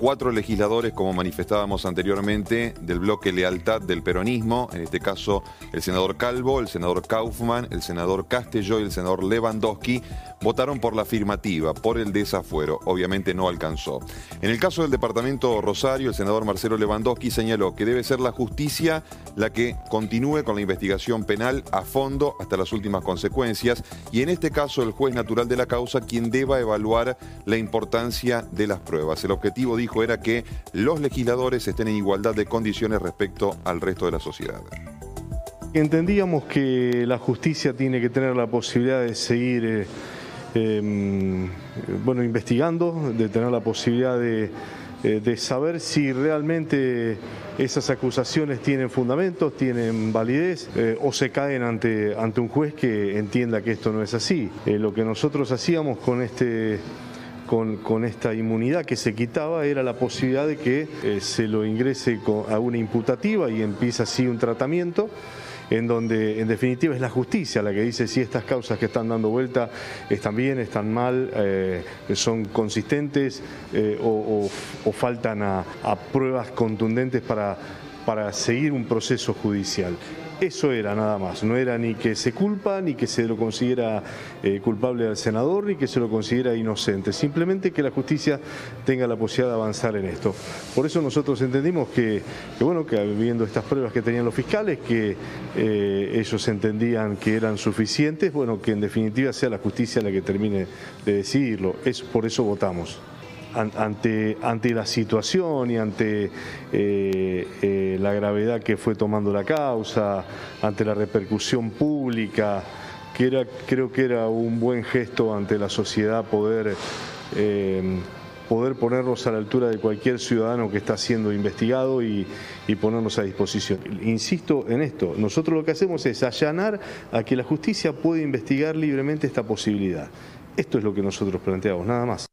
cuatro legisladores, como manifestábamos anteriormente, del bloque Lealtad del Peronismo, en este caso el senador Calvo, el senador Kaufman, el senador Castelló y el senador Lewandowski, votaron por la afirmativa, por el desafuero. Obviamente no alcanzó. En el caso del departamento Rosario, el senador Marcelo Lewandowski señaló que debe ser la justicia la que continúe con la investigación penal a fondo hasta las últimas consecuencias y en este caso el juez natural de la causa quien deba evaluar la importancia de las pruebas. El objetivo, dijo, era que los legisladores estén en igualdad de condiciones respecto al resto de la sociedad. Entendíamos que la justicia tiene que tener la posibilidad de seguir eh, em, bueno, investigando, de tener la posibilidad de, eh, de saber si realmente esas acusaciones tienen fundamentos, tienen validez eh, o se caen ante, ante un juez que entienda que esto no es así. lo que nosotros hacíamos con este con, esta inmunidad que se quitaba era la posibilidad de que eh, se lo ingrese a una imputativa y empieza así un tratamiento en donde en definitiva es la justicia la que dice si estas causas que están dando vuelta están bien, están mal, eh, son consistentes eh, o, faltan a, pruebas contundentes para, para seguir un proceso judicial. Eso era nada más, no era ni que se culpa, ni que se lo considera eh, culpable al senador, ni que se lo considera inocente, simplemente que la justicia tenga la posibilidad de avanzar en esto. Por eso nosotros entendimos que, bueno, que viendo estas pruebas que tenían los fiscales, que eh, ellos entendían que eran suficientes, bueno, que en definitiva sea la justicia la que termine de decidirlo. Es por eso votamos ante, ante la situación y ante eh, eh, la gravedad que fue tomando la causa, ante la repercusión pública, que era, creo que era un buen gesto ante la sociedad poder, eh, poder ponernos a la altura de cualquier ciudadano que está siendo investigado y, y ponernos a disposición. Insisto en esto, nosotros lo que hacemos es allanar a que la justicia pueda investigar libremente esta posibilidad. Esto es lo que nosotros planteamos, nada más.